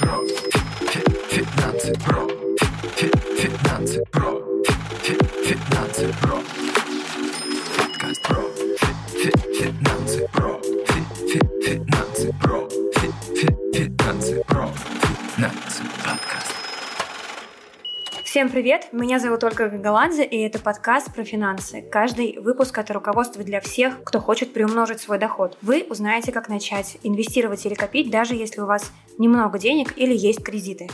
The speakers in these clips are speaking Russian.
про. Финансы про. Финансы про. Финансы про. Подкаст про. Финансы про. Финансы про. Финансы про. Финансы подкаст. Всем привет! Меня зовут Ольга Гагаладзе, и это подкаст про финансы. Каждый выпуск — это руководство для всех, кто хочет приумножить свой доход. Вы узнаете, как начать инвестировать или копить, даже если у вас немного денег или есть кредиты.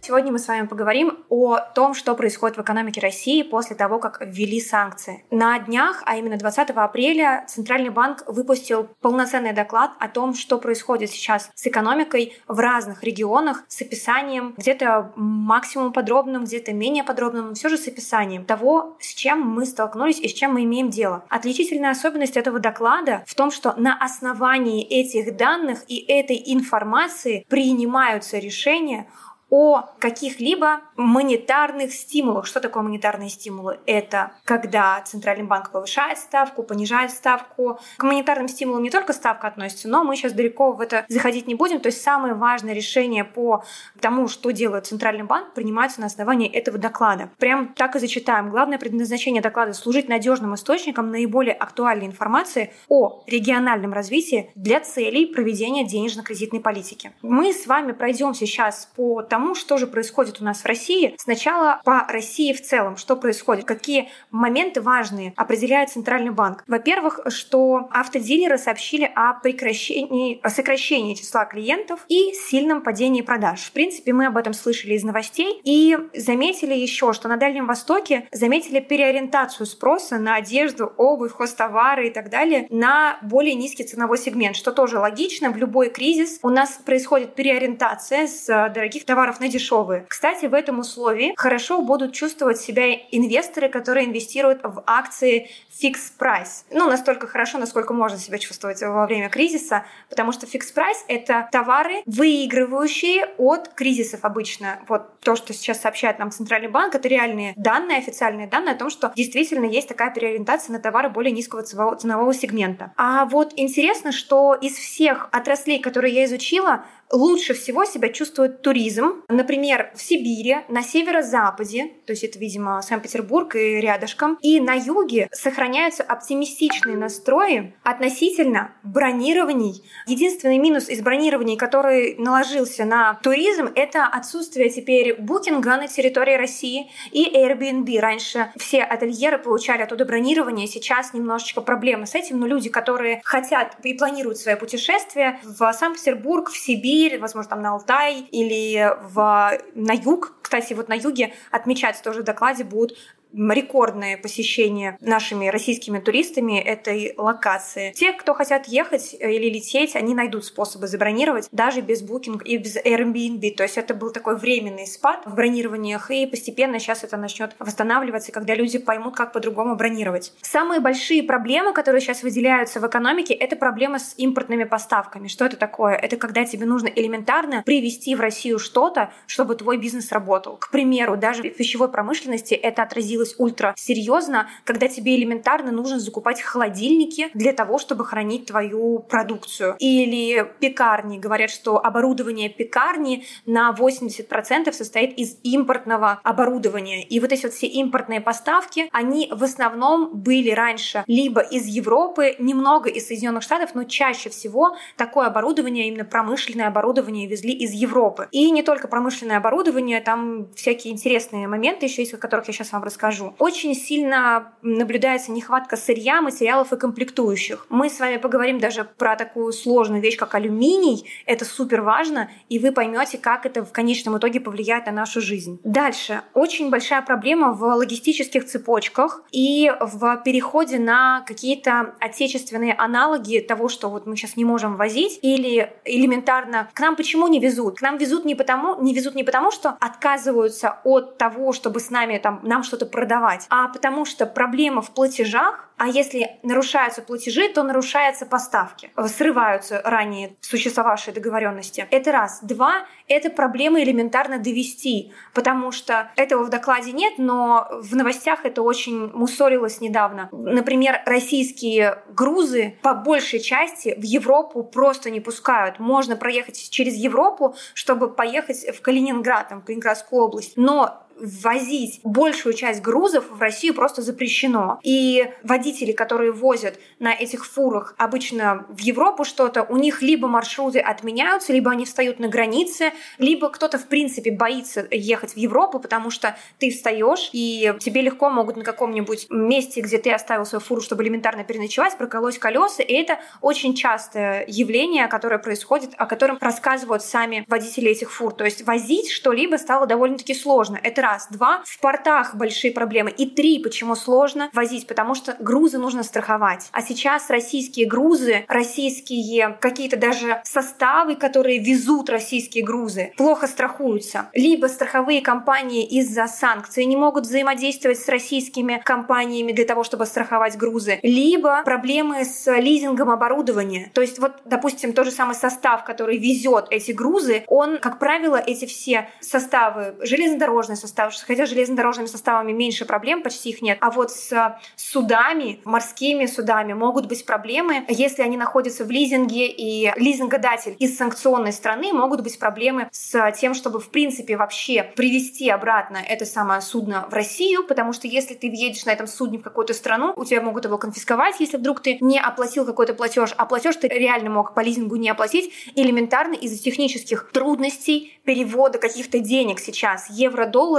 Сегодня мы с вами поговорим о том, что происходит в экономике России после того, как ввели санкции. На днях, а именно 20 апреля, Центральный банк выпустил полноценный доклад о том, что происходит сейчас с экономикой в разных регионах с описанием, где-то максимум подробным, где-то менее подробным, но все же с описанием того, с чем мы столкнулись и с чем мы имеем дело. Отличительная особенность этого доклада в том, что на основании этих данных и этой информации принимаются решения образование, о каких-либо монетарных стимулах. Что такое монетарные стимулы? Это когда Центральный банк повышает ставку, понижает ставку. К монетарным стимулам не только ставка относится, но мы сейчас далеко в это заходить не будем. То есть самые важные решения по тому, что делает Центральный банк, принимаются на основании этого доклада. Прям так и зачитаем. Главное предназначение доклада — служить надежным источником наиболее актуальной информации о региональном развитии для целей проведения денежно-кредитной политики. Мы с вами пройдем сейчас по тому, тому, что же происходит у нас в России. Сначала по России в целом, что происходит, какие моменты важные определяет Центральный банк. Во-первых, что автодилеры сообщили о прекращении, о сокращении числа клиентов и сильном падении продаж. В принципе, мы об этом слышали из новостей и заметили еще, что на Дальнем Востоке заметили переориентацию спроса на одежду, обувь, хозтовары и так далее на более низкий ценовой сегмент, что тоже логично. В любой кризис у нас происходит переориентация с дорогих товаров товаров на дешевые. Кстати, в этом условии хорошо будут чувствовать себя инвесторы, которые инвестируют в акции fixed price. Ну, настолько хорошо, насколько можно себя чувствовать во время кризиса, потому что fixed price — это товары, выигрывающие от кризисов обычно. Вот то, что сейчас сообщает нам Центральный банк, это реальные данные, официальные данные о том, что действительно есть такая переориентация на товары более низкого ценового сегмента. А вот интересно, что из всех отраслей, которые я изучила, лучше всего себя чувствует туризм. Например, в Сибири, на северо-западе, то есть это, видимо, Санкт-Петербург и рядышком, и на юге сохраняются оптимистичные настрои относительно бронирований. Единственный минус из бронирований, который наложился на туризм, это отсутствие теперь букинга на территории России и Airbnb. Раньше все ательеры получали оттуда бронирование, сейчас немножечко проблемы с этим, но люди, которые хотят и планируют свое путешествие в Санкт-Петербург, в Сибирь, возможно, там на Алтай или в, на юг. Кстати, вот на юге отмечается тоже в докладе будут рекордное посещение нашими российскими туристами этой локации. Те, кто хотят ехать или лететь, они найдут способы забронировать даже без Booking и без Airbnb. То есть это был такой временный спад в бронированиях, и постепенно сейчас это начнет восстанавливаться, когда люди поймут, как по-другому бронировать. Самые большие проблемы, которые сейчас выделяются в экономике, это проблема с импортными поставками. Что это такое? Это когда тебе нужно элементарно привезти в Россию что-то, чтобы твой бизнес работал. К примеру, даже в пищевой промышленности это отразилось становилось ультра серьезно, когда тебе элементарно нужно закупать холодильники для того, чтобы хранить твою продукцию. Или пекарни. Говорят, что оборудование пекарни на 80% состоит из импортного оборудования. И вот эти вот все импортные поставки, они в основном были раньше либо из Европы, немного из Соединенных Штатов, но чаще всего такое оборудование, именно промышленное оборудование везли из Европы. И не только промышленное оборудование, там всякие интересные моменты еще есть, о которых я сейчас вам расскажу скажу. Очень сильно наблюдается нехватка сырья, материалов и комплектующих. Мы с вами поговорим даже про такую сложную вещь, как алюминий. Это супер важно, и вы поймете, как это в конечном итоге повлияет на нашу жизнь. Дальше. Очень большая проблема в логистических цепочках и в переходе на какие-то отечественные аналоги того, что вот мы сейчас не можем возить, или элементарно к нам почему не везут? К нам везут не потому, не везут не потому, что отказываются от того, чтобы с нами там нам что-то продавать, а потому что проблема в платежах, а если нарушаются платежи, то нарушаются поставки, срываются ранее существовавшие договоренности. Это раз. Два — это проблема элементарно довести, потому что этого в докладе нет, но в новостях это очень мусорилось недавно. Например, российские грузы по большей части в Европу просто не пускают. Можно проехать через Европу, чтобы поехать в Калининград, там, в Калининградскую область. Но ввозить большую часть грузов в Россию просто запрещено. И водители, которые возят на этих фурах обычно в Европу что-то, у них либо маршруты отменяются, либо они встают на границе, либо кто-то в принципе боится ехать в Европу, потому что ты встаешь, и тебе легко могут на каком-нибудь месте, где ты оставил свою фуру, чтобы элементарно переночевать, проколоть колеса. И это очень частое явление, которое происходит, о котором рассказывают сами водители этих фур. То есть возить что-либо стало довольно-таки сложно. Это раз. Два, в портах большие проблемы. И три, почему сложно возить, потому что грузы нужно страховать. А сейчас российские грузы, российские какие-то даже составы, которые везут российские грузы, плохо страхуются. Либо страховые компании из-за санкций не могут взаимодействовать с российскими компаниями для того, чтобы страховать грузы, либо проблемы с лизингом оборудования. То есть вот, допустим, тот же самый состав, который везет эти грузы, он, как правило, эти все составы, железнодорожный состав, состав, хотя с железнодорожными составами меньше проблем, почти их нет. А вот с судами, морскими судами могут быть проблемы, если они находятся в лизинге, и лизингодатель из санкционной страны могут быть проблемы с тем, чтобы в принципе вообще привести обратно это самое судно в Россию, потому что если ты въедешь на этом судне в какую-то страну, у тебя могут его конфисковать, если вдруг ты не оплатил какой-то платеж, а платеж ты реально мог по лизингу не оплатить, элементарно из-за технических трудностей перевода каких-то денег сейчас.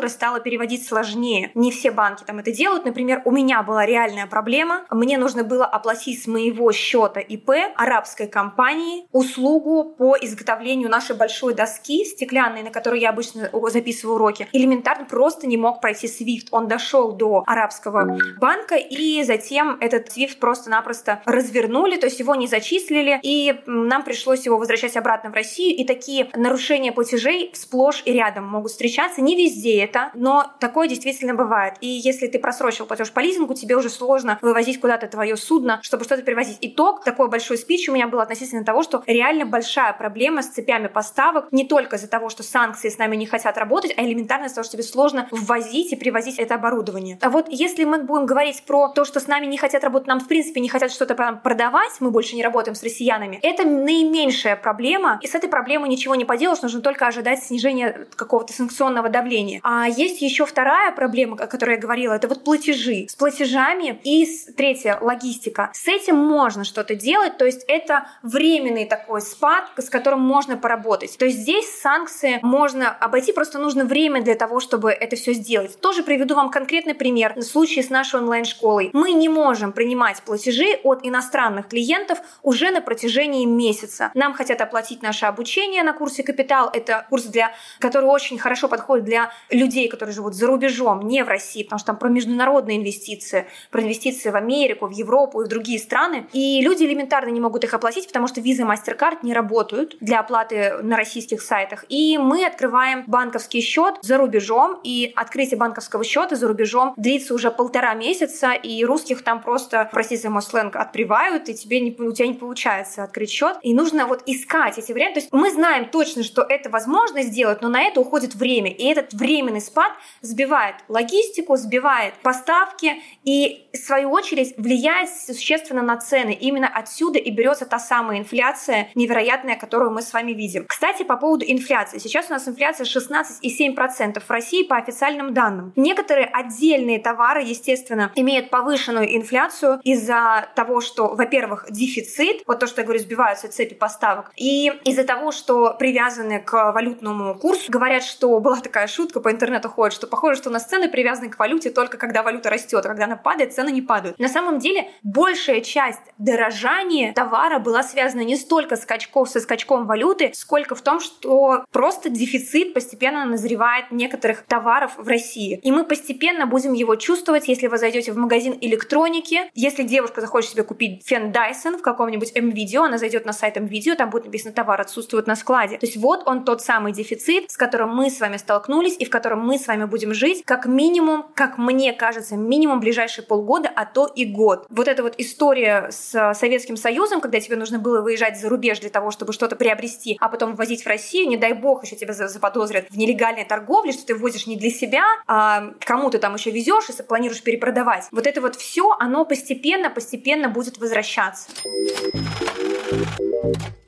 Евро-доллары стало переводить сложнее. Не все банки там это делают. Например, у меня была реальная проблема. Мне нужно было оплатить с моего счета ИП арабской компании услугу по изготовлению нашей большой доски стеклянной, на которой я обычно записываю уроки. Элементарно просто не мог пройти SWIFT. Он дошел до арабского банка, и затем этот SWIFT просто-напросто развернули, то есть его не зачислили, и нам пришлось его возвращать обратно в Россию. И такие нарушения платежей сплошь и рядом могут встречаться. Не везде это, но такое действительно бывает. И если ты просрочил платеж по лизингу, тебе уже сложно вывозить куда-то твое судно, чтобы что-то перевозить. Итог, такой большой спич у меня был относительно того, что реально большая проблема с цепями поставок не только из-за того, что санкции с нами не хотят работать, а элементарно из-за того, что тебе сложно ввозить и привозить это оборудование. А вот если мы будем говорить про то, что с нами не хотят работать, нам в принципе не хотят что-то продавать, мы больше не работаем с россиянами, это наименьшая проблема, и с этой проблемой ничего не поделаешь, нужно только ожидать снижения какого-то санкционного давления. А есть еще вторая проблема, о которой я говорила, это вот платежи. С платежами и с, третья, логистика. С этим можно что-то делать, то есть это временный такой спад, с которым можно поработать. То есть здесь санкции можно обойти, просто нужно время для того, чтобы это все сделать. Тоже приведу вам конкретный пример. В случае с нашей онлайн-школой. Мы не можем принимать платежи от иностранных клиентов уже на протяжении месяца. Нам хотят оплатить наше обучение на курсе «Капитал». Это курс, для, который очень хорошо подходит для людей, которые живут за рубежом, не в России, потому что там про международные инвестиции, про инвестиции в Америку, в Европу и в другие страны. И люди элементарно не могут их оплатить, потому что визы MasterCard не работают для оплаты на российских сайтах. И мы открываем банковский счет за рубежом, и открытие банковского счета за рубежом длится уже полтора месяца, и русских там просто, простите за мой сленг, отпривают, и тебе не, у тебя не получается открыть счет. И нужно вот искать эти варианты. То есть мы знаем точно, что это возможно сделать, но на это уходит время. И этот временный спад сбивает логистику, сбивает поставки и, в свою очередь, влияет существенно на цены. Именно отсюда и берется та самая инфляция невероятная, которую мы с вами видим. Кстати, по поводу инфляции. Сейчас у нас инфляция 16,7% в России по официальным данным. Некоторые отдельные товары, естественно, имеют повышенную инфляцию из-за того, что, во-первых, дефицит, вот то, что я говорю, сбиваются цепи поставок, и из-за того, что привязаны к валютному курсу. Говорят, что была такая шутка по интернету ходит, что похоже, что у нас цены привязаны к валюте только когда валюта растет, а когда она падает, цены не падают. На самом деле, большая часть дорожания товара была связана не столько скачков со скачком валюты, сколько в том, что просто дефицит постепенно назревает некоторых товаров в России. И мы постепенно будем его чувствовать, если вы зайдете в магазин электроники. Если девушка захочет себе купить фен Dyson в каком-нибудь M-видео, она зайдет на сайт M-видео, там будет написано товар отсутствует на складе. То есть вот он тот самый дефицит, с которым мы с вами столкнулись и в котором мы с вами будем жить как минимум, как мне кажется, минимум ближайшие полгода, а то и год. Вот эта вот история с Советским Союзом, когда тебе нужно было выезжать за рубеж для того, чтобы что-то приобрести, а потом ввозить в Россию, не дай бог еще тебя заподозрят в нелегальной торговле, что ты ввозишь не для себя, а кому ты там еще везешь и планируешь перепродавать. Вот это вот все, оно постепенно, постепенно будет возвращаться.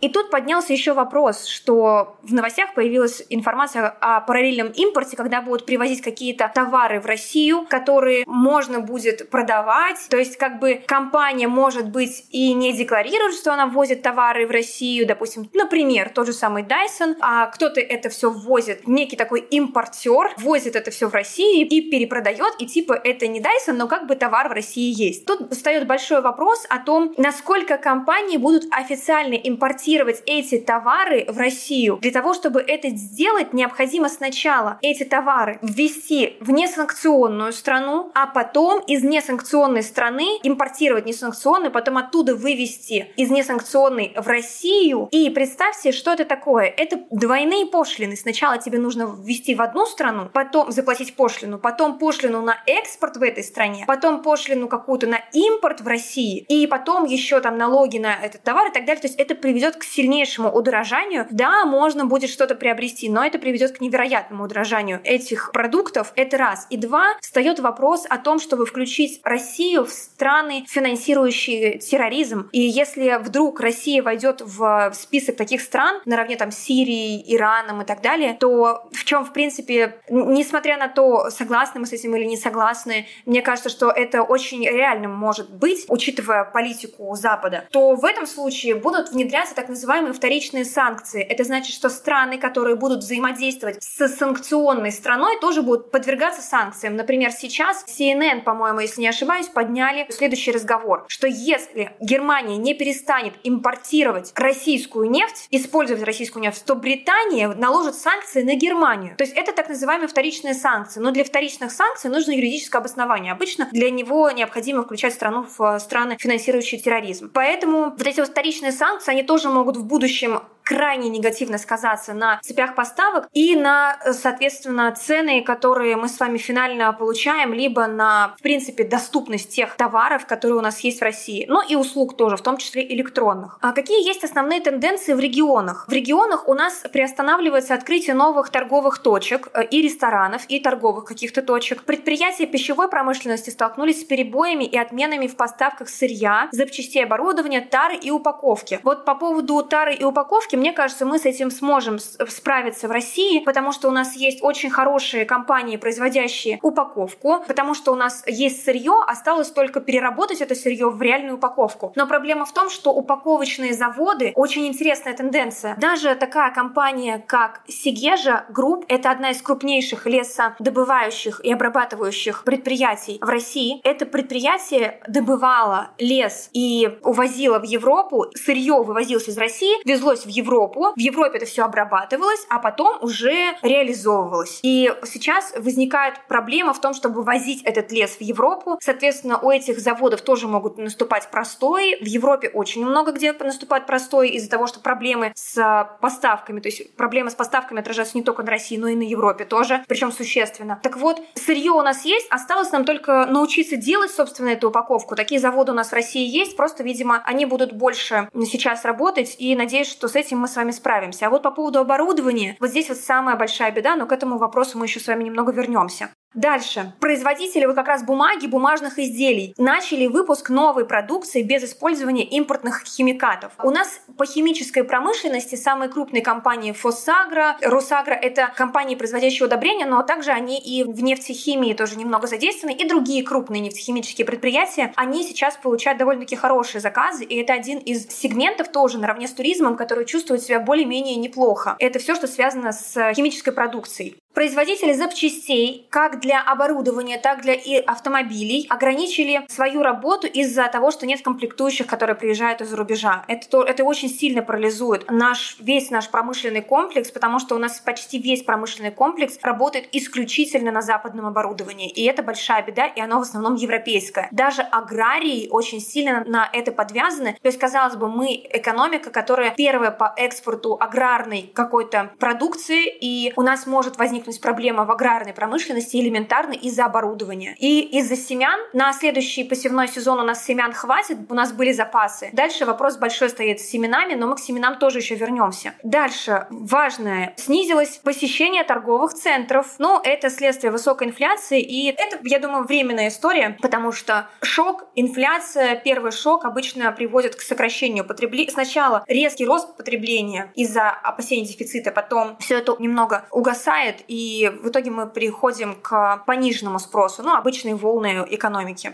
И тут поднялся еще вопрос, что в новостях появилась информация о параллельном импорте, когда будут привозить какие-то товары в Россию, которые можно будет продавать. То есть как бы компания может быть и не декларирует, что она ввозит товары в Россию, допустим, например, тот же самый Dyson, а кто-то это все ввозит, некий такой импортер, возит это все в Россию и перепродает, и типа это не Dyson, но как бы товар в России есть. Тут встает большой вопрос о том, насколько компании будут официально импортировать эти товары в Россию. Для того, чтобы это сделать, необходимо сначала эти товары ввести в несанкционную страну, а потом из несанкционной страны импортировать несанкционную, потом оттуда вывести из несанкционной в Россию. И представьте, что это такое. Это двойные пошлины. Сначала тебе нужно ввести в одну страну, потом заплатить пошлину, потом пошлину на экспорт в этой стране, потом пошлину какую-то на импорт в России, и потом еще там налоги на этот товар и так далее. То есть это приведет к сильнейшему удорожанию. Да, можно будет что-то приобрести, но это приведет к невероятному удорожанию этих продуктов. Это раз. И два, встает вопрос о том, чтобы включить Россию в страны, финансирующие терроризм. И если вдруг Россия войдет в список таких стран, наравне там Сирии, Ираном и так далее, то в чем, в принципе, несмотря на то, согласны мы с этим или не согласны, мне кажется, что это очень реальным может быть, учитывая политику Запада, то в этом случае будут внедряться так называемые вторичные санкции. Это значит, что страны, которые будут взаимодействовать с санкционной страной, тоже будут подвергаться санкциям. Например, сейчас CNN, по-моему, если не ошибаюсь, подняли следующий разговор, что если Германия не перестанет импортировать российскую нефть, использовать российскую нефть, то Британия наложит санкции на Германию. То есть это так называемые вторичные санкции. Но для вторичных санкций нужно юридическое обоснование. Обычно для него необходимо включать страну в страны, финансирующие терроризм. Поэтому вот эти вот вторичные санкции, они тоже могут в будущем крайне негативно сказаться на цепях поставок и на, соответственно, цены, которые мы с вами финально получаем, либо на, в принципе, доступность тех товаров, которые у нас есть в России, но и услуг тоже, в том числе электронных. А какие есть основные тенденции в регионах? В регионах у нас приостанавливается открытие новых торговых точек э, и ресторанов, и торговых каких-то точек. Предприятия пищевой промышленности столкнулись с перебоями и отменами в поставках сырья, запчастей оборудования, тары и упаковки. Вот по поводу тары и упаковки мне кажется, мы с этим сможем справиться в России, потому что у нас есть очень хорошие компании, производящие упаковку, потому что у нас есть сырье, осталось только переработать это сырье в реальную упаковку. Но проблема в том, что упаковочные заводы очень интересная тенденция. Даже такая компания, как Segezha Group, это одна из крупнейших лесодобывающих и обрабатывающих предприятий в России. Это предприятие добывало лес и увозило в Европу, сырье вывозилось из России, везлось в Европу Европу. В Европе это все обрабатывалось, а потом уже реализовывалось. И сейчас возникает проблема в том, чтобы возить этот лес в Европу. Соответственно, у этих заводов тоже могут наступать простой. В Европе очень много где наступает простой из-за того, что проблемы с поставками, то есть проблемы с поставками отражаются не только на России, но и на Европе тоже, причем существенно. Так вот, сырье у нас есть, осталось нам только научиться делать, собственно, эту упаковку. Такие заводы у нас в России есть, просто, видимо, они будут больше сейчас работать, и надеюсь, что с этим этим мы с вами справимся. А вот по поводу оборудования, вот здесь вот самая большая беда, но к этому вопросу мы еще с вами немного вернемся. Дальше. Производители вот как раз бумаги, бумажных изделий начали выпуск новой продукции без использования импортных химикатов. У нас по химической промышленности самые крупные компании Фосагра, Росагра — это компании, производящие удобрения, но также они и в нефтехимии тоже немного задействованы, и другие крупные нефтехимические предприятия, они сейчас получают довольно-таки хорошие заказы, и это один из сегментов тоже наравне с туризмом, который чувствует себя более-менее неплохо. Это все, что связано с химической продукцией. Производители запчастей, как для оборудования, так для и автомобилей, ограничили свою работу из-за того, что нет комплектующих, которые приезжают из-за рубежа. Это, то, это очень сильно парализует наш, весь наш промышленный комплекс, потому что у нас почти весь промышленный комплекс работает исключительно на западном оборудовании. И это большая беда, и оно в основном европейское. Даже аграрии очень сильно на это подвязаны. То есть, казалось бы, мы экономика, которая первая по экспорту аграрной какой-то продукции, и у нас может возникнуть возникнуть проблема в аграрной промышленности элементарно из-за оборудования. И из-за семян на следующий посевной сезон у нас семян хватит, у нас были запасы. Дальше вопрос большой стоит с семенами, но мы к семенам тоже еще вернемся. Дальше важное. Снизилось посещение торговых центров. Ну, это следствие высокой инфляции, и это, я думаю, временная история, потому что шок, инфляция, первый шок обычно приводит к сокращению потребления. Сначала резкий рост потребления из-за опасений дефицита, потом все это немного угасает, в итоге мы приходим к пониженному спросу, ну, обычные волны экономики.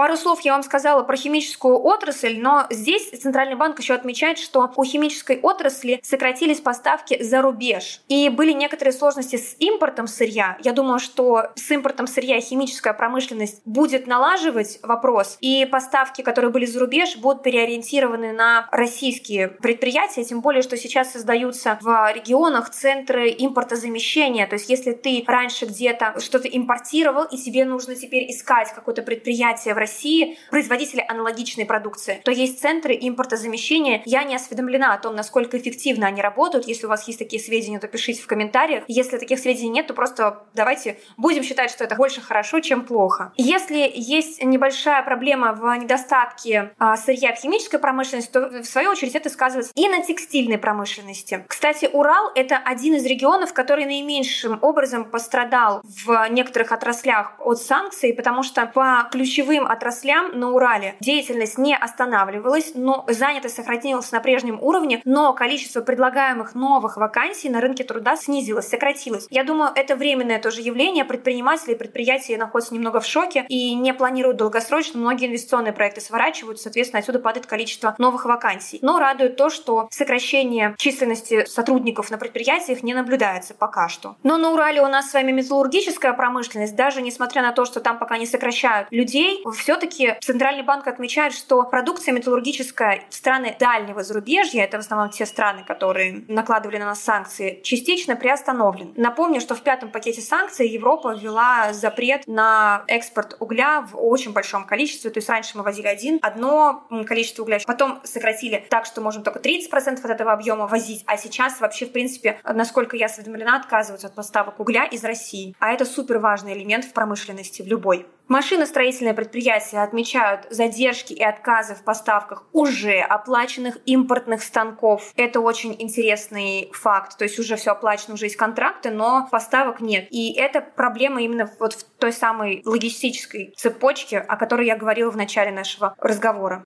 Пару слов я вам сказала про химическую отрасль, но здесь Центральный банк еще отмечает, что у химической отрасли сократились поставки за рубеж. И были некоторые сложности с импортом сырья. Я думаю, что с импортом сырья химическая промышленность будет налаживать вопрос, и поставки, которые были за рубеж, будут переориентированы на российские предприятия, тем более, что сейчас создаются в регионах центры импортозамещения. То есть если ты раньше где-то что-то импортировал, и тебе нужно теперь искать какое-то предприятие в России, России производители аналогичной продукции, то есть центры импортозамещения. Я не осведомлена о том, насколько эффективно они работают. Если у вас есть такие сведения, то пишите в комментариях. Если таких сведений нет, то просто давайте будем считать, что это больше хорошо, чем плохо. Если есть небольшая проблема в недостатке а, сырья в химической промышленности, то в свою очередь это сказывается и на текстильной промышленности. Кстати, Урал — это один из регионов, который наименьшим образом пострадал в некоторых отраслях от санкций, потому что по ключевым отраслям на Урале деятельность не останавливалась, но занятость сохранилась на прежнем уровне, но количество предлагаемых новых вакансий на рынке труда снизилось, сократилось. Я думаю, это временное тоже явление. Предприниматели и предприятия находятся немного в шоке и не планируют долгосрочно. Многие инвестиционные проекты сворачивают, соответственно, отсюда падает количество новых вакансий. Но радует то, что сокращение численности сотрудников на предприятиях не наблюдается пока что. Но на Урале у нас с вами металлургическая промышленность, даже несмотря на то, что там пока не сокращают людей, все-таки Центральный банк отмечает, что продукция металлургическая в страны дальнего зарубежья, это в основном те страны, которые накладывали на нас санкции, частично приостановлен. Напомню, что в пятом пакете санкций Европа ввела запрет на экспорт угля в очень большом количестве. То есть раньше мы возили один, одно количество угля, потом сократили так, что можем только 30% от этого объема возить, а сейчас вообще, в принципе, насколько я осведомлена, отказываются от поставок угля из России. А это супер важный элемент в промышленности, в любой. Машиностроительные предприятия отмечают задержки и отказы в поставках уже оплаченных импортных станков. Это очень интересный факт. То есть уже все оплачено, уже есть контракты, но поставок нет. И это проблема именно вот в той самой логистической цепочке, о которой я говорила в начале нашего разговора.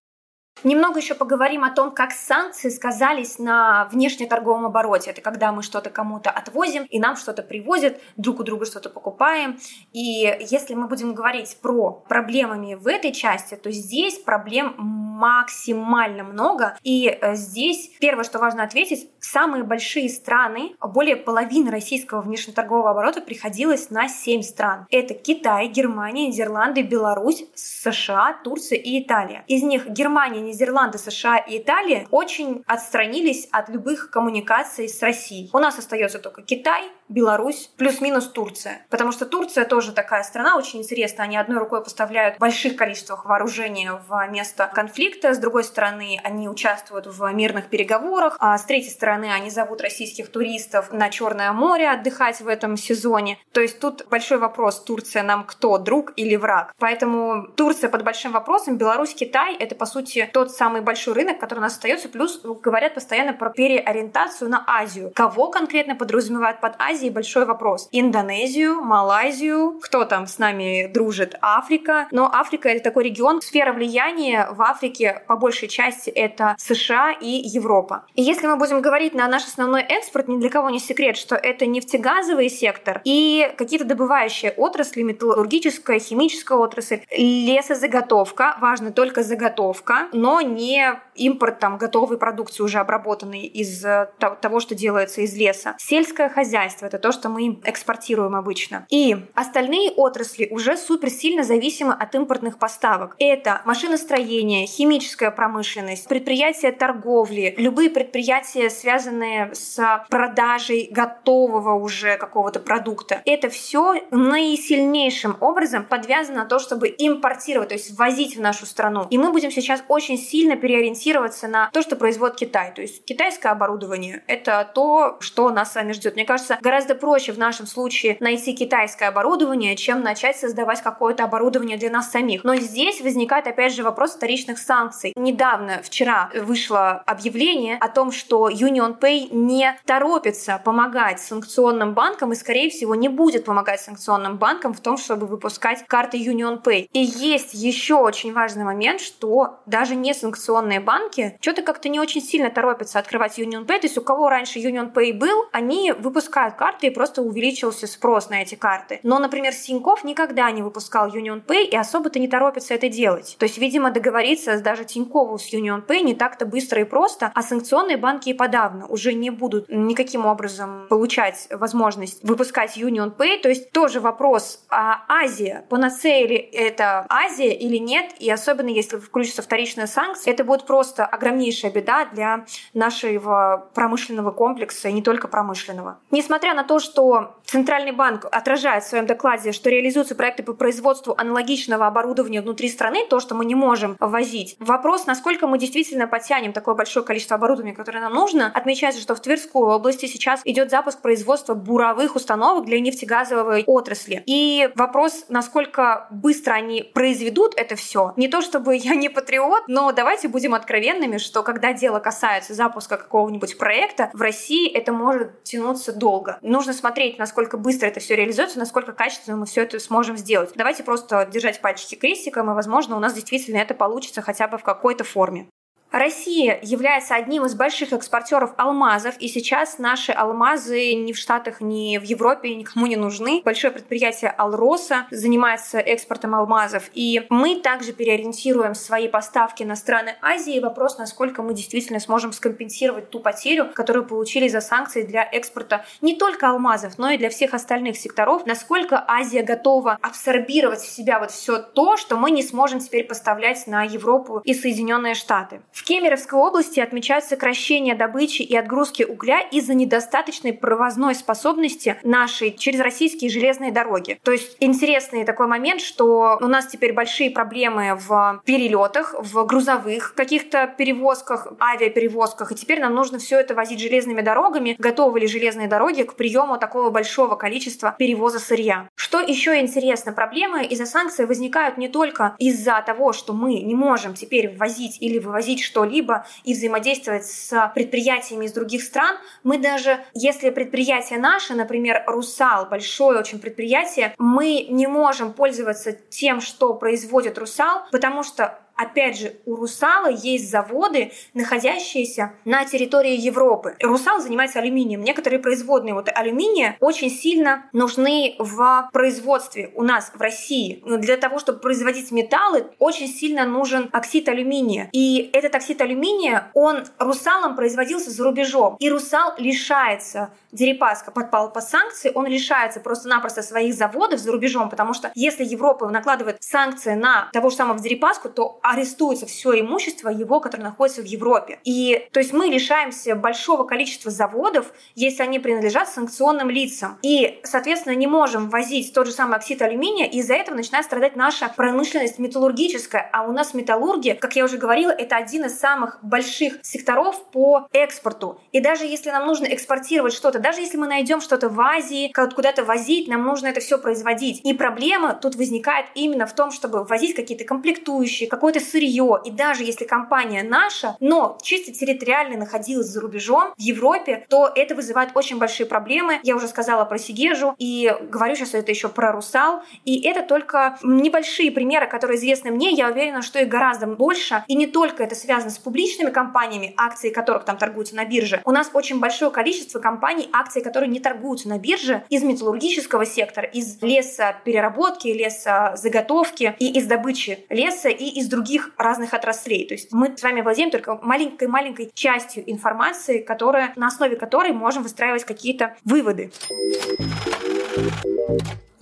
Немного еще поговорим о том, как санкции сказались на внешнеторговом обороте. Это когда мы что-то кому-то отвозим, и нам что-то привозят, друг у друга что-то покупаем. И если мы будем говорить про проблемами в этой части, то здесь проблем максимально много. И э, здесь первое, что важно ответить, самые большие страны, более половины российского внешнеторгового оборота приходилось на 7 стран. Это Китай, Германия, Нидерланды, Беларусь, США, Турция и Италия. Из них Германия, Нидерланды, США и Италия очень отстранились от любых коммуникаций с Россией. У нас остается только Китай, Беларусь, плюс-минус Турция. Потому что Турция тоже такая страна очень интересная. Они одной рукой поставляют в больших количествах вооружения в место конфликта, с другой стороны они участвуют в мирных переговорах, а с третьей стороны они зовут российских туристов на Черное море отдыхать в этом сезоне. То есть тут большой вопрос, Турция нам кто, друг или враг? Поэтому Турция под большим вопросом, Беларусь, Китай — это, по сути, тот самый большой рынок, который у нас остается, плюс говорят постоянно про переориентацию на Азию. Кого конкретно подразумевают под Азией, большой вопрос. Индонезию, Малайзию, кто там с нами дружит? Африка. Но Африка — это такой регион, сфера влияния в Африке по большей части это США и Европа. И если мы будем говорить на наш основной экспорт, ни для кого не секрет, что это нефтегазовый сектор и какие-то добывающие отрасли, металлургическая, химическая отрасль, лесозаготовка, важно только заготовка, но не импорт там готовой продукции, уже обработанной из э, того, что делается из леса. Сельское хозяйство, хозяйства. Это то, что мы экспортируем обычно. И остальные отрасли уже супер сильно зависимы от импортных поставок. Это машиностроение, химическая промышленность, предприятия торговли, любые предприятия, связанные с продажей готового уже какого-то продукта. Это все наисильнейшим образом подвязано на то, чтобы импортировать, то есть ввозить в нашу страну. И мы будем сейчас очень сильно переориентироваться на то, что производит Китай. То есть китайское оборудование — это то, что нас с вами ждет. Мне кажется, гораздо проще в нашем случае найти китайское оборудование, чем начать создавать какое-то оборудование для нас самих. Но здесь возникает опять же вопрос вторичных санкций. Недавно, вчера, вышло объявление о том, что Union Pay не торопится помогать санкционным банкам и, скорее всего, не будет помогать санкционным банкам в том, чтобы выпускать карты Union Pay. И есть еще очень важный момент, что даже не санкционные банки что-то как-то не очень сильно торопятся открывать Union Pay. То есть у кого раньше Union Pay был, они выпускают карты и просто увеличился спрос на эти карты. Но, например, Тинькофф никогда не выпускал Union Pay и особо-то не торопится это делать. То есть, видимо, договориться даже Тинькову с Union Pay не так-то быстро и просто, а санкционные банки и подавно уже не будут никаким образом получать возможность выпускать Union Pay. То есть тоже вопрос, а Азия, панацея ли это Азия или нет, и особенно если включится вторичная санкция, это будет просто огромнейшая беда для нашего промышленного комплекса, и не только промышленного. Несмотря на то, что Центральный банк отражает в своем докладе, что реализуются проекты по производству аналогичного оборудования внутри страны, то, что мы не можем ввозить. Вопрос, насколько мы действительно потянем такое большое количество оборудования, которое нам нужно. Отмечается, что в Тверской области сейчас идет запуск производства буровых установок для нефтегазовой отрасли. И вопрос, насколько быстро они произведут это все. Не то чтобы я не патриот, но давайте будем откровенными, что когда дело касается запуска какого-нибудь проекта, в России это может тянуться долго. Нужно смотреть, насколько быстро это все реализуется, насколько качественно мы все это сможем сделать. Давайте просто держать пальчики крестиком, и, возможно, у нас действительно это получится хотя бы в какой-то форме. Россия является одним из больших экспортеров алмазов, и сейчас наши алмазы ни в Штатах, ни в Европе никому не нужны. Большое предприятие Алроса занимается экспортом алмазов, и мы также переориентируем свои поставки на страны Азии. Вопрос, насколько мы действительно сможем скомпенсировать ту потерю, которую получили за санкции для экспорта не только алмазов, но и для всех остальных секторов. Насколько Азия готова абсорбировать в себя вот все то, что мы не сможем теперь поставлять на Европу и Соединенные Штаты. В в Кемеровской области отмечают сокращение добычи и отгрузки угля из-за недостаточной провозной способности нашей через российские железные дороги. То есть интересный такой момент, что у нас теперь большие проблемы в перелетах, в грузовых каких-то перевозках, авиаперевозках, и теперь нам нужно все это возить железными дорогами. Готовы ли железные дороги к приему такого большого количества перевоза сырья? Что еще интересно, проблемы из-за санкций возникают не только из-за того, что мы не можем теперь ввозить или вывозить что-либо и взаимодействовать с предприятиями из других стран, мы даже, если предприятие наше, например, Русал, большое очень предприятие, мы не можем пользоваться тем, что производит Русал, потому что Опять же, у Русала есть заводы, находящиеся на территории Европы. Русал занимается алюминием. Некоторые производные вот алюминия очень сильно нужны в производстве у нас в России. Для того, чтобы производить металлы, очень сильно нужен оксид алюминия. И этот оксид алюминия, он Русалом производился за рубежом. И Русал лишается Дерипаска подпал по санкции, он лишается просто-напросто своих заводов за рубежом, потому что если Европа накладывает санкции на того же самого Дерипаску, то арестуется все имущество его, которое находится в Европе. И то есть мы лишаемся большого количества заводов, если они принадлежат санкционным лицам. И, соответственно, не можем возить тот же самый оксид алюминия, и из-за этого начинает страдать наша промышленность металлургическая. А у нас металлургия, как я уже говорила, это один из самых больших секторов по экспорту. И даже если нам нужно экспортировать что-то даже если мы найдем что-то в Азии, куда-то возить, нам нужно это все производить. И проблема тут возникает именно в том, чтобы возить какие-то комплектующие, какое-то сырье. И даже если компания наша, но чисто территориально находилась за рубежом, в Европе, то это вызывает очень большие проблемы. Я уже сказала про Сигежу и говорю сейчас это еще про Русал. И это только небольшие примеры, которые известны мне. Я уверена, что их гораздо больше. И не только это связано с публичными компаниями, акции которых там торгуются на бирже. У нас очень большое количество компаний, акции, которые не торгуются на бирже, из металлургического сектора, из лесопереработки, лесозаготовки и из добычи леса и из других других разных отраслей. То есть мы с вами владеем только маленькой-маленькой частью информации, которая, на основе которой можем выстраивать какие-то выводы.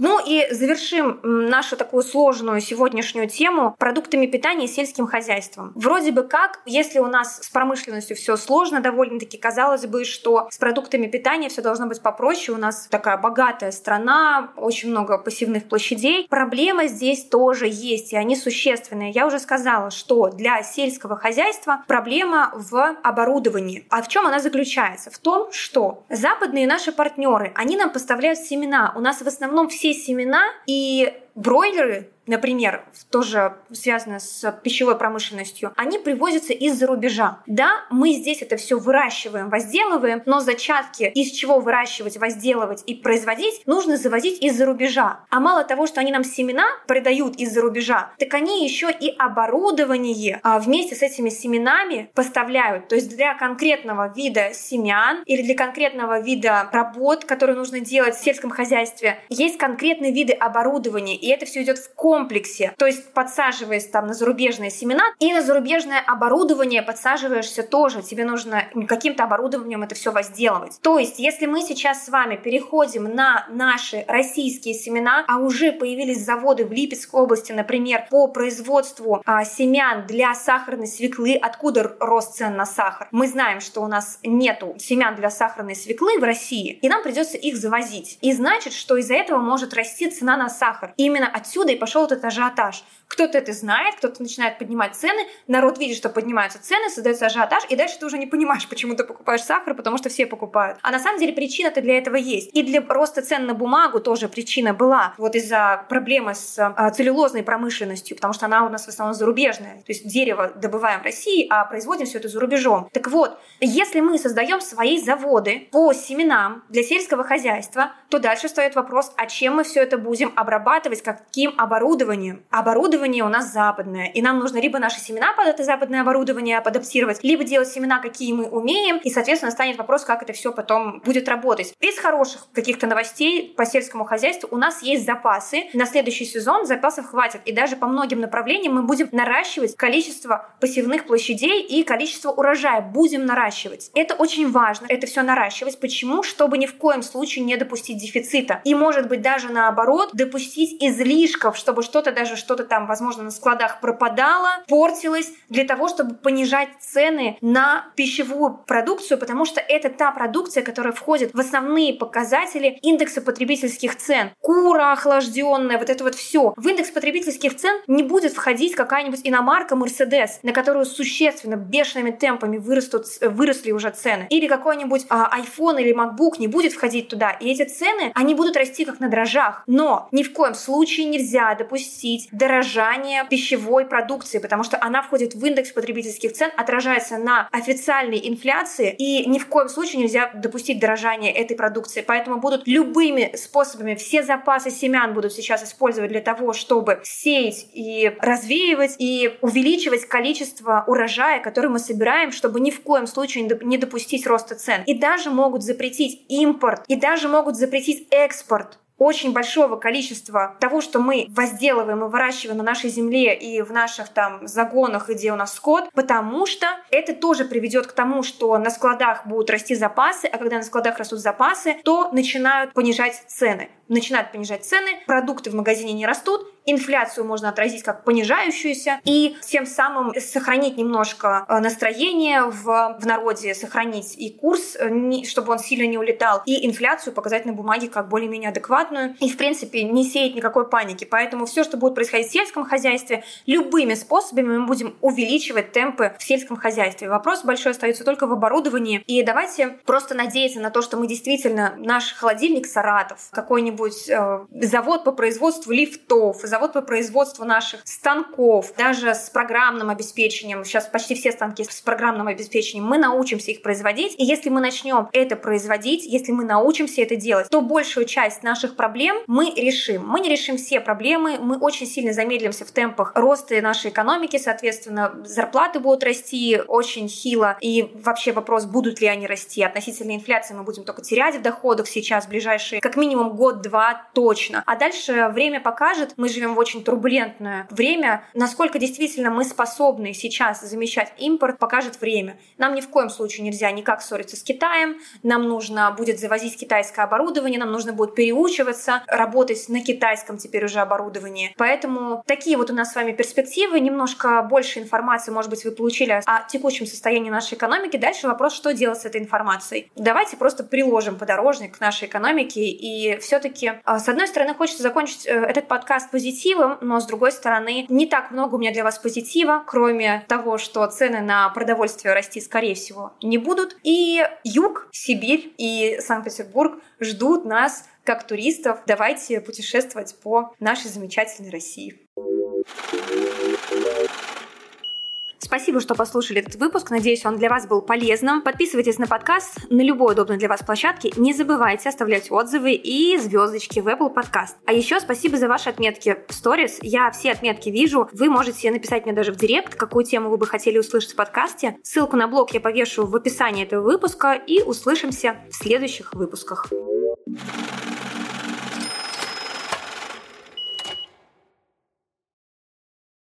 Ну и завершим нашу такую сложную сегодняшнюю тему продуктами питания и сельским хозяйством. Вроде бы как, если у нас с промышленностью все сложно довольно-таки, казалось бы, что с продуктами питания все должно быть попроще. У нас такая богатая страна, очень много пассивных площадей. Проблема здесь тоже есть, и они существенные. Я уже сказала, что для сельского хозяйства проблема в оборудовании. А в чем она заключается? В том, что западные наши партнеры, они нам поставляют семена. У нас в основном все семена и бройлеры например, тоже связано с пищевой промышленностью, они привозятся из-за рубежа. Да, мы здесь это все выращиваем, возделываем, но зачатки, из чего выращивать, возделывать и производить, нужно завозить из-за рубежа. А мало того, что они нам семена продают из-за рубежа, так они еще и оборудование а, вместе с этими семенами поставляют. То есть для конкретного вида семян или для конкретного вида работ, которые нужно делать в сельском хозяйстве, есть конкретные виды оборудования, и это все идет в комплексе комплексе, то есть подсаживаясь там на зарубежные семена и на зарубежное оборудование подсаживаешься тоже. Тебе нужно каким-то оборудованием это все возделывать. То есть, если мы сейчас с вами переходим на наши российские семена, а уже появились заводы в Липецкой области, например, по производству а, семян для сахарной свеклы, откуда рост цен на сахар? Мы знаем, что у нас нету семян для сахарной свеклы в России, и нам придется их завозить. И значит, что из-за этого может расти цена на сахар. Именно отсюда и пошел вот этот ажиотаж. Кто-то это знает, кто-то начинает поднимать цены, народ видит, что поднимаются цены, создается ажиотаж, и дальше ты уже не понимаешь, почему ты покупаешь сахар, потому что все покупают. А на самом деле причина-то для этого есть. И для роста цен на бумагу тоже причина была. Вот из-за проблемы с а, целлюлозной промышленностью, потому что она у нас в основном зарубежная. То есть дерево добываем в России, а производим все это за рубежом. Так вот, если мы создаем свои заводы по семенам для сельского хозяйства, то дальше встает вопрос, а чем мы все это будем обрабатывать, каким оборудованием? Оборудование оборудование у нас западное, и нам нужно либо наши семена под это западное оборудование адаптировать, либо делать семена, какие мы умеем, и, соответственно, станет вопрос, как это все потом будет работать. Из хороших каких-то новостей по сельскому хозяйству у нас есть запасы. На следующий сезон запасов хватит, и даже по многим направлениям мы будем наращивать количество посевных площадей и количество урожая. Будем наращивать. Это очень важно, это все наращивать. Почему? Чтобы ни в коем случае не допустить дефицита. И, может быть, даже наоборот, допустить излишков, чтобы что-то даже что-то там возможно, на складах пропадала, портилась для того, чтобы понижать цены на пищевую продукцию, потому что это та продукция, которая входит в основные показатели индекса потребительских цен. Кура охлажденная, вот это вот все. В индекс потребительских цен не будет входить какая-нибудь иномарка Mercedes, на которую существенно бешеными темпами вырастут, выросли уже цены. Или какой-нибудь а, iPhone или MacBook не будет входить туда. И эти цены, они будут расти как на дрожжах. Но ни в коем случае нельзя допустить дорожание дорожание пищевой продукции, потому что она входит в индекс потребительских цен, отражается на официальной инфляции, и ни в коем случае нельзя допустить дорожание этой продукции. Поэтому будут любыми способами, все запасы семян будут сейчас использовать для того, чтобы сеять и развеивать, и увеличивать количество урожая, который мы собираем, чтобы ни в коем случае не допустить роста цен. И даже могут запретить импорт, и даже могут запретить экспорт очень большого количества того, что мы возделываем и выращиваем на нашей земле и в наших там загонах, где у нас скот, потому что это тоже приведет к тому, что на складах будут расти запасы, а когда на складах растут запасы, то начинают понижать цены. Начинают понижать цены, продукты в магазине не растут, инфляцию можно отразить как понижающуюся и тем самым сохранить немножко э, настроение в, в народе, сохранить и курс, э, чтобы он сильно не улетал, и инфляцию показать на бумаге как более-менее адекватную и, в принципе, не сеять никакой паники. Поэтому все, что будет происходить в сельском хозяйстве, любыми способами мы будем увеличивать темпы в сельском хозяйстве. Вопрос большой остается только в оборудовании. И давайте просто надеяться на то, что мы действительно наш холодильник Саратов, какой-нибудь э, завод по производству лифтов, завод по производству наших станков, даже с программным обеспечением, сейчас почти все станки с программным обеспечением, мы научимся их производить, и если мы начнем это производить, если мы научимся это делать, то большую часть наших проблем мы решим. Мы не решим все проблемы, мы очень сильно замедлимся в темпах роста нашей экономики, соответственно, зарплаты будут расти очень хило, и вообще вопрос, будут ли они расти. Относительно инфляции мы будем только терять в доходах сейчас, в ближайшие как минимум год-два точно. А дальше время покажет. Мы живем живем в очень турбулентное время. Насколько действительно мы способны сейчас замещать импорт, покажет время. Нам ни в коем случае нельзя никак ссориться с Китаем, нам нужно будет завозить китайское оборудование, нам нужно будет переучиваться, работать на китайском теперь уже оборудовании. Поэтому такие вот у нас с вами перспективы, немножко больше информации, может быть, вы получили о текущем состоянии нашей экономики. Дальше вопрос, что делать с этой информацией. Давайте просто приложим подорожник к нашей экономике и все-таки, а, с одной стороны, хочется закончить э, этот подкаст позитивом, но с другой стороны, не так много у меня для вас позитива, кроме того, что цены на продовольствие расти, скорее всего, не будут. И юг, Сибирь и Санкт-Петербург ждут нас как туристов. Давайте путешествовать по нашей замечательной России. Спасибо, что послушали этот выпуск. Надеюсь, он для вас был полезным. Подписывайтесь на подкаст на любой удобной для вас площадке. Не забывайте оставлять отзывы и звездочки в Apple Podcast. А еще спасибо за ваши отметки в сторис. Я все отметки вижу. Вы можете написать мне даже в директ, какую тему вы бы хотели услышать в подкасте. Ссылку на блог я повешу в описании этого выпуска и услышимся в следующих выпусках. thank you